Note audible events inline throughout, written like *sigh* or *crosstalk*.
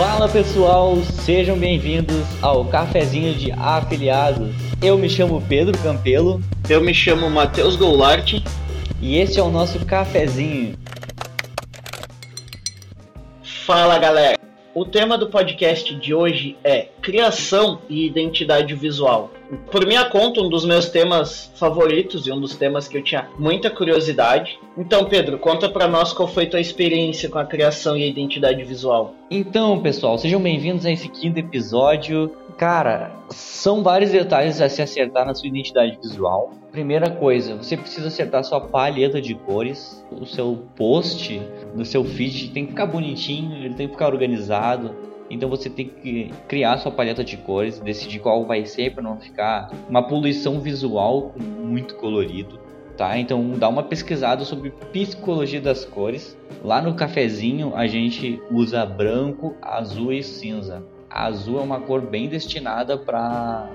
Fala pessoal, sejam bem-vindos ao Cafezinho de Afiliados. Eu me chamo Pedro Campelo. Eu me chamo Matheus Goulart. E este é o nosso cafezinho. Fala galera! O tema do podcast de hoje é criação e identidade visual. Por minha conta, um dos meus temas favoritos e um dos temas que eu tinha muita curiosidade. Então, Pedro, conta para nós qual foi tua experiência com a criação e a identidade visual. Então, pessoal, sejam bem-vindos a esse quinto episódio. Cara, são vários detalhes a se acertar na sua identidade visual. Primeira coisa, você precisa acertar sua palheta de cores. O seu post no seu feed tem que ficar bonitinho, ele tem que ficar organizado. Então você tem que criar sua paleta de cores, decidir qual vai ser para não ficar uma poluição visual muito colorido, tá? Então dá uma pesquisada sobre psicologia das cores. Lá no cafezinho a gente usa branco, azul e cinza. A azul é uma cor bem destinada para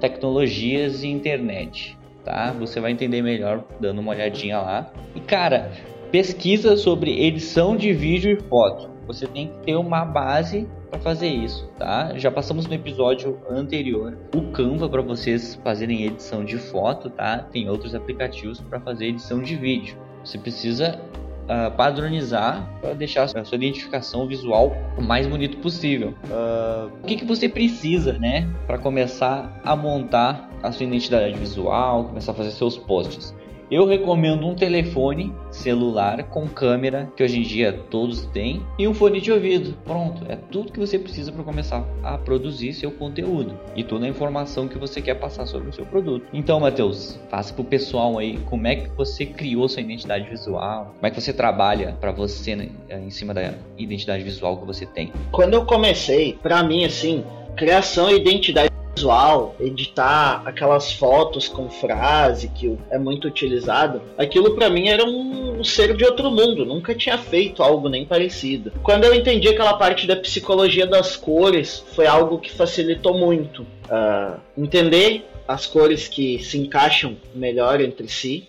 tecnologias e internet, tá? Você vai entender melhor dando uma olhadinha lá. E cara, pesquisa sobre edição de vídeo e foto. Você tem que ter uma base para fazer isso, tá? Já passamos no episódio anterior o Canva para vocês fazerem edição de foto, tá? Tem outros aplicativos para fazer edição de vídeo. Você precisa uh, padronizar para deixar a sua identificação visual o mais bonito possível. Uh, o que, que você precisa, né, para começar a montar a sua identidade visual, começar a fazer seus posts? Eu recomendo um telefone celular com câmera, que hoje em dia todos têm, e um fone de ouvido. Pronto, é tudo que você precisa para começar a produzir seu conteúdo e toda a informação que você quer passar sobre o seu produto. Então, Matheus, faça pro pessoal aí como é que você criou sua identidade visual, como é que você trabalha para você né, em cima da identidade visual que você tem. Quando eu comecei, para mim assim, criação e identidade visual, editar aquelas fotos com frase que é muito utilizado, aquilo para mim era um ser de outro mundo, nunca tinha feito algo nem parecido. Quando eu entendi aquela parte da psicologia das cores, foi algo que facilitou muito. Uh, entender as cores que se encaixam melhor entre si.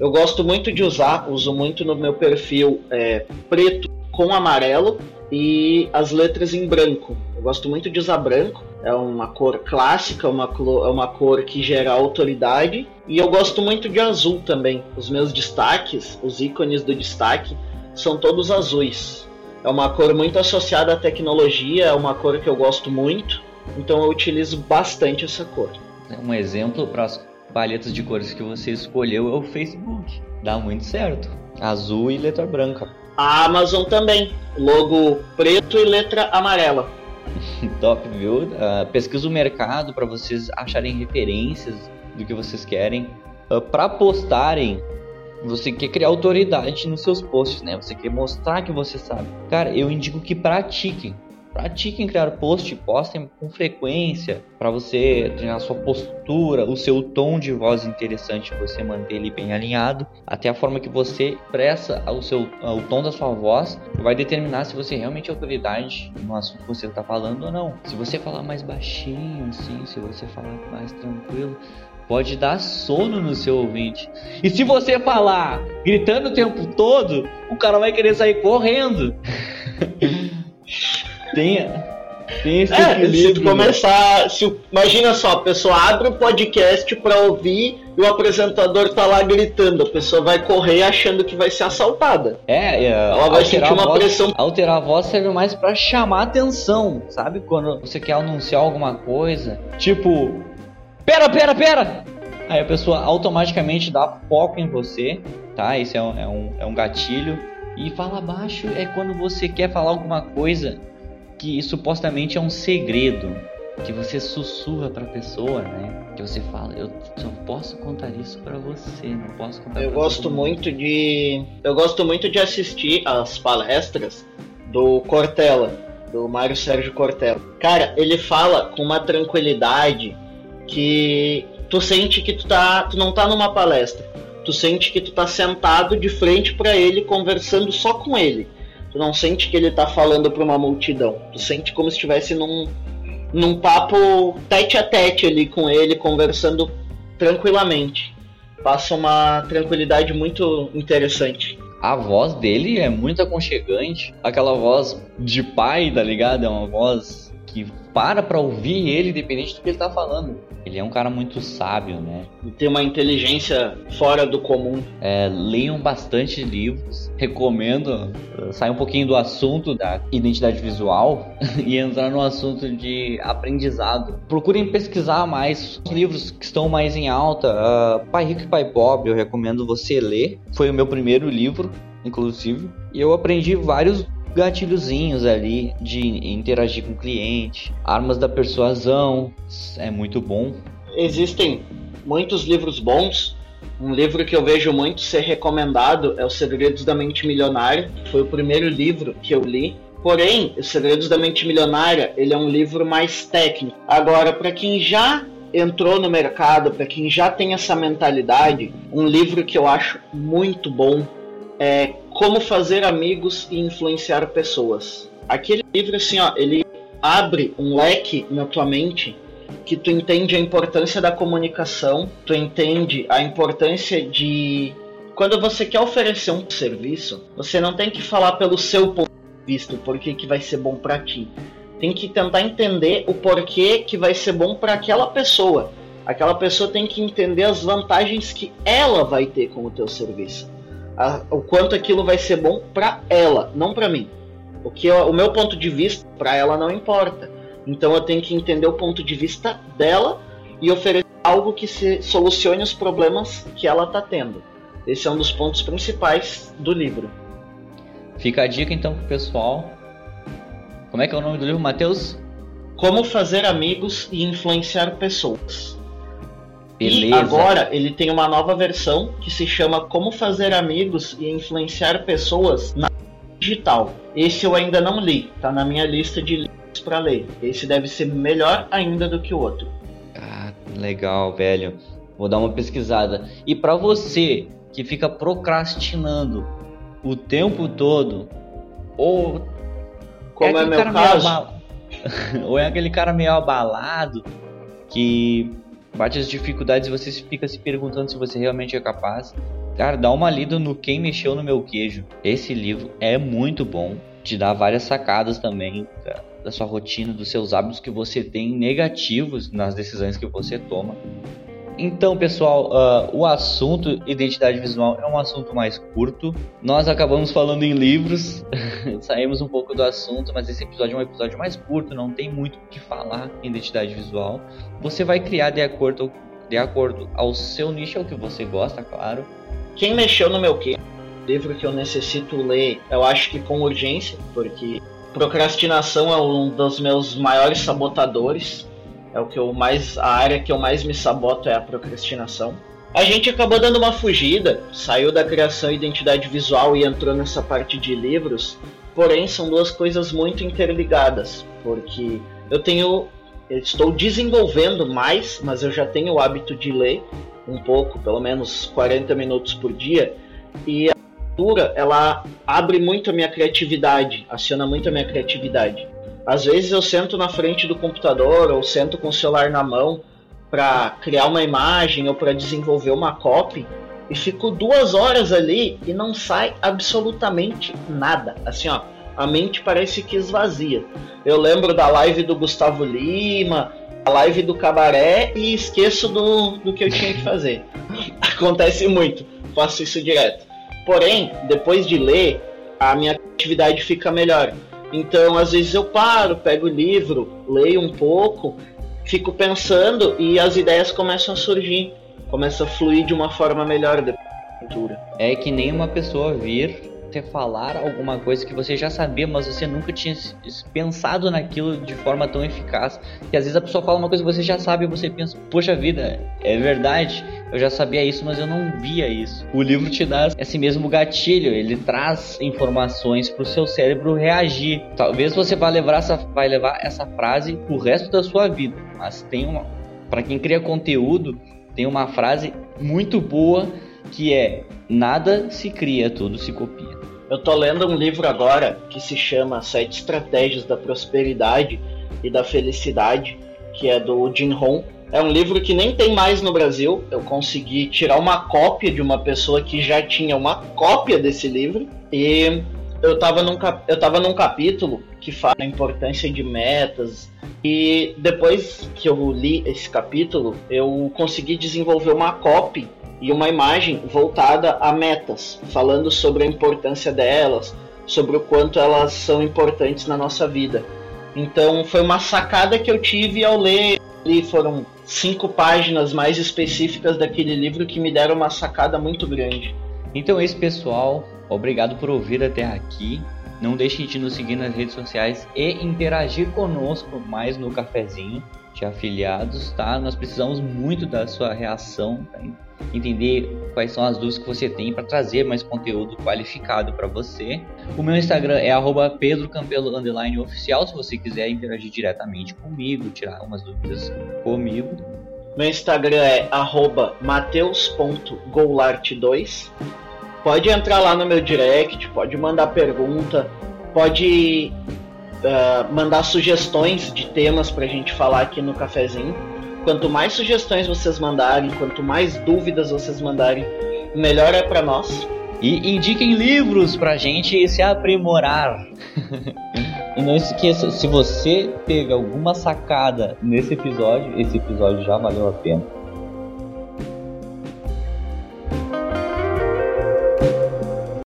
Eu gosto muito de usar, uso muito no meu perfil é, preto com amarelo e as letras em branco. Eu gosto muito de usar branco é uma cor clássica, uma cor, é uma cor que gera autoridade. E eu gosto muito de azul também. Os meus destaques, os ícones do destaque, são todos azuis. É uma cor muito associada à tecnologia, é uma cor que eu gosto muito, então eu utilizo bastante essa cor. Um exemplo para as palhetas de cores que você escolheu é o Facebook. Dá muito certo. Azul e letra branca. A Amazon também. Logo preto e letra amarela. *laughs* Top, viu? Uh, pesquisa o mercado para vocês acharem referências do que vocês querem. Uh, ah, para postarem, você quer criar autoridade nos seus posts, né? Você quer mostrar que você sabe. Cara, eu indico que pratiquem. Pratiquem criar post, postem com frequência para você treinar sua postura, o seu tom de voz interessante, você manter ele bem alinhado, até a forma que você expressa o seu o tom da sua voz vai determinar se você realmente é autoridade no assunto que você está falando ou não. Se você falar mais baixinho, assim, se você falar mais tranquilo, pode dar sono no seu ouvinte. E se você falar gritando o tempo todo, o cara vai querer sair correndo. *laughs* Tem, tem esse é, se tu começar. Se, imagina só, a pessoa abre o podcast pra ouvir e o apresentador tá lá gritando. A pessoa vai correr achando que vai ser assaltada. É, é ela vai sentir uma voz, pressão. Alterar a voz serve mais para chamar atenção, sabe? Quando você quer anunciar alguma coisa, tipo, pera, pera, pera! Aí a pessoa automaticamente dá foco em você, tá? Isso é um, é um, é um gatilho. E fala baixo é quando você quer falar alguma coisa que supostamente é um segredo que você sussurra para a pessoa, né? Que você fala, eu só posso contar isso para você, não posso contar. Eu gosto muito de, eu gosto muito de assistir as palestras do Cortella, do Mário Sérgio Cortella. Cara, ele fala com uma tranquilidade que tu sente que tu tá, tu não tá numa palestra. Tu sente que tu tá sentado de frente para ele conversando só com ele Tu não sente que ele tá falando para uma multidão. Tu sente como se estivesse num, num papo tete a tete ali com ele, conversando tranquilamente. Passa uma tranquilidade muito interessante. a voz dele é muito aconchegante. Aquela voz de pai, tá ligado? É uma voz que para pra ouvir ele, independente do que ele tá falando. Ele é um cara muito sábio, né? E tem uma inteligência fora do comum. É, leiam bastante livros. Recomendo uh, sair um pouquinho do assunto da identidade visual *laughs* e entrar no assunto de aprendizado. Procurem pesquisar mais os livros que estão mais em alta. Uh, pai Rico e Pai Pobre, eu recomendo você ler. Foi o meu primeiro livro, inclusive. E eu aprendi vários gatilhozinhos ali de interagir com o cliente, armas da persuasão, é muito bom. Existem muitos livros bons. Um livro que eu vejo muito ser recomendado é Os Segredos da Mente Milionária. Foi o primeiro livro que eu li. Porém, Os Segredos da Mente Milionária, ele é um livro mais técnico. Agora, para quem já entrou no mercado, para quem já tem essa mentalidade, um livro que eu acho muito bom é Como Fazer Amigos e Influenciar Pessoas. Aquele livro, assim, ó, ele abre um leque na tua mente que tu entende a importância da comunicação, tu entende a importância de quando você quer oferecer um serviço, você não tem que falar pelo seu ponto de vista, o porquê que vai ser bom para ti. Tem que tentar entender o porquê que vai ser bom para aquela pessoa. Aquela pessoa tem que entender as vantagens que ela vai ter com o teu serviço a, o quanto aquilo vai ser bom para ela, não para mim. O que eu, o meu ponto de vista para ela não importa. Então eu tenho que entender o ponto de vista dela e oferecer algo que se solucione os problemas que ela está tendo. Esse é um dos pontos principais do livro. Fica a dica então pro pessoal. Como é que é o nome do livro, Matheus? Como fazer amigos e influenciar pessoas. Beleza. E agora ele tem uma nova versão que se chama Como Fazer Amigos e Influenciar Pessoas na Digital. Esse eu ainda não li, tá na minha lista de livros para ler. Esse deve ser melhor ainda do que o outro. Ah, legal, velho. Vou dar uma pesquisada. E para você que fica procrastinando o tempo todo, ou como é, é meu caso, abal... *laughs* ou é aquele cara meio abalado que bate as dificuldades e você fica se perguntando se você realmente é capaz. Cara, dá uma lida no Quem Mexeu no Meu Queijo. Esse livro é muito bom, te dá várias sacadas também da, da sua rotina, dos seus hábitos que você tem negativos nas decisões que você toma. Então, pessoal, uh, o assunto identidade visual é um assunto mais curto. Nós acabamos falando em livros, *laughs* saímos um pouco do assunto, mas esse episódio é um episódio mais curto, não tem muito o que falar em identidade visual. Você vai criar de acordo, de acordo ao seu nicho, ao que você gosta, claro. Quem mexeu no meu quê? Livro que eu necessito ler, eu acho que com urgência, porque procrastinação é um dos meus maiores sabotadores é o que eu mais. A área que eu mais me saboto é a procrastinação. A gente acabou dando uma fugida, saiu da criação e identidade visual e entrou nessa parte de livros. Porém, são duas coisas muito interligadas, porque eu tenho. Eu estou desenvolvendo mais, mas eu já tenho o hábito de ler um pouco, pelo menos 40 minutos por dia, e a leitura ela abre muito a minha criatividade, aciona muito a minha criatividade. Às vezes eu sento na frente do computador ou sento com o celular na mão para criar uma imagem ou para desenvolver uma copy e fico duas horas ali e não sai absolutamente nada. Assim, ó, a mente parece que esvazia. Eu lembro da live do Gustavo Lima, a live do Cabaré e esqueço do, do que eu tinha que fazer. *laughs* Acontece muito, faço isso direto. Porém, depois de ler, a minha atividade fica melhor. Então, às vezes eu paro, pego o livro, leio um pouco, fico pensando e as ideias começam a surgir, começa a fluir de uma forma melhor da leitura. É que nem uma pessoa vir você falar alguma coisa que você já sabia, mas você nunca tinha pensado naquilo de forma tão eficaz. Que às vezes a pessoa fala uma coisa que você já sabe e você pensa, poxa vida, é verdade, eu já sabia isso, mas eu não via isso. O livro te dá esse mesmo gatilho, ele traz informações para o seu cérebro reagir. Talvez você vá levar essa, vai levar essa frase o resto da sua vida, mas tem uma, para quem cria conteúdo, tem uma frase muito boa que é nada se cria, tudo se copia. Eu tô lendo um livro agora que se chama Sete Estratégias da Prosperidade e da Felicidade, que é do Jim Rohn. É um livro que nem tem mais no Brasil. Eu consegui tirar uma cópia de uma pessoa que já tinha uma cópia desse livro. E eu estava num, eu tava num capítulo que fala a importância de metas. E depois que eu li esse capítulo, eu consegui desenvolver uma cópia e uma imagem voltada a metas, falando sobre a importância delas, sobre o quanto elas são importantes na nossa vida. Então foi uma sacada que eu tive ao ler. E foram cinco páginas mais específicas daquele livro que me deram uma sacada muito grande. Então é isso, pessoal. Obrigado por ouvir até aqui. Não deixem de nos seguir nas redes sociais e interagir conosco mais no cafezinho de afiliados, tá? Nós precisamos muito da sua reação, tá? Entender quais são as dúvidas que você tem para trazer mais conteúdo qualificado para você. O meu Instagram é @pedrocampelo_oficial se você quiser interagir diretamente comigo, tirar algumas dúvidas comigo. Meu Instagram é mateus.goulart2. Pode entrar lá no meu direct, pode mandar pergunta, pode uh, mandar sugestões de temas para a gente falar aqui no cafezinho. Quanto mais sugestões vocês mandarem, quanto mais dúvidas vocês mandarem, melhor é para nós. E indiquem livros pra gente se aprimorar. *laughs* e não esqueça, se você teve alguma sacada nesse episódio, esse episódio já valeu a pena